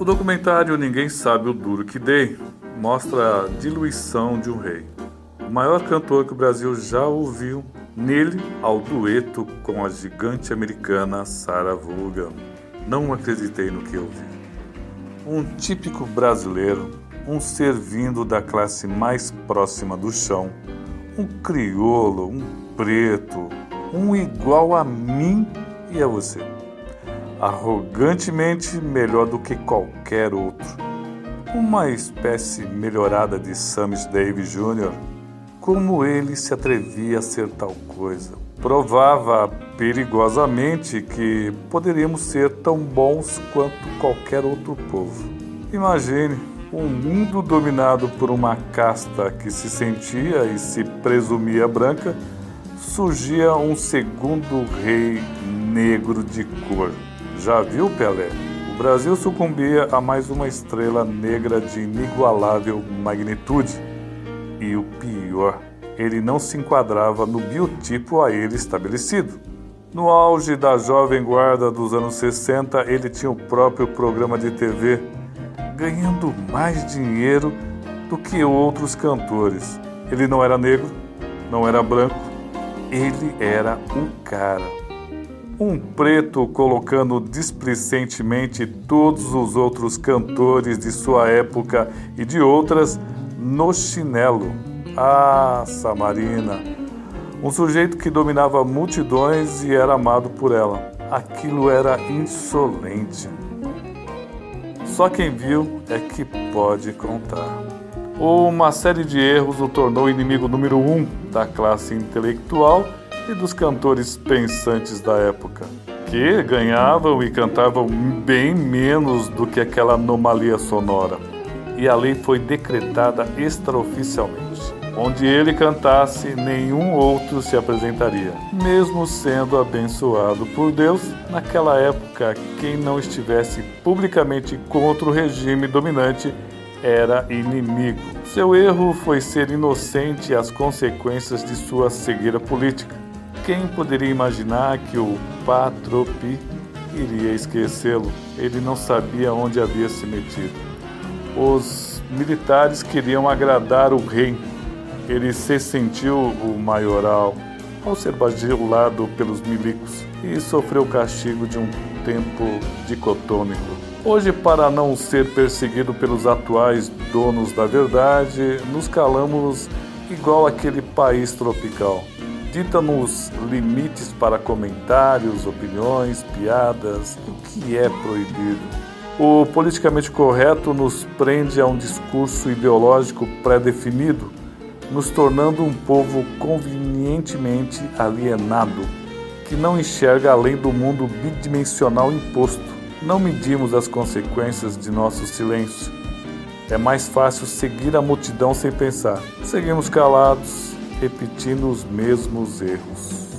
O documentário Ninguém Sabe o Duro Que Dei mostra a diluição de um rei. O maior cantor que o Brasil já ouviu, nele ao dueto com a gigante americana Sarah Vaughan. Não acreditei no que ouvi. Um típico brasileiro, um ser vindo da classe mais próxima do chão, um crioulo, um preto, um igual a mim e a você. Arrogantemente melhor do que qualquer outro. Uma espécie melhorada de Sammy Davis Jr. Como ele se atrevia a ser tal coisa? Provava perigosamente que poderíamos ser tão bons quanto qualquer outro povo. Imagine um mundo dominado por uma casta que se sentia e se presumia branca, surgia um segundo rei negro de cor. Já viu Pelé? O Brasil sucumbia a mais uma estrela negra de inigualável magnitude. E o pior, ele não se enquadrava no biotipo a ele estabelecido. No auge da jovem guarda dos anos 60, ele tinha o próprio programa de TV, ganhando mais dinheiro do que outros cantores. Ele não era negro, não era branco, ele era um cara. Um preto colocando displicentemente todos os outros cantores de sua época e de outras no chinelo. Ah, Samarina! Um sujeito que dominava multidões e era amado por ela. Aquilo era insolente. Só quem viu é que pode contar. Uma série de erros o tornou inimigo número um da classe intelectual e dos cantores pensantes da época, que ganhavam e cantavam bem menos do que aquela anomalia sonora. E a lei foi decretada extraoficialmente. Onde ele cantasse, nenhum outro se apresentaria. Mesmo sendo abençoado por Deus, naquela época, quem não estivesse publicamente contra o regime dominante era inimigo. Seu erro foi ser inocente às consequências de sua cegueira política. Quem poderia imaginar que o Patropi iria esquecê-lo? Ele não sabia onde havia se metido. Os militares queriam agradar o rei ele se sentiu o maioral ao ser bajulado pelos milicos e sofreu o castigo de um tempo dicotômico. Hoje, para não ser perseguido pelos atuais donos da verdade, nos calamos igual aquele país tropical. Dita-nos limites para comentários, opiniões, piadas, o que é proibido. O politicamente correto nos prende a um discurso ideológico pré-definido nos tornando um povo convenientemente alienado, que não enxerga além do mundo bidimensional imposto. Não medimos as consequências de nosso silêncio. É mais fácil seguir a multidão sem pensar. Seguimos calados, repetindo os mesmos erros.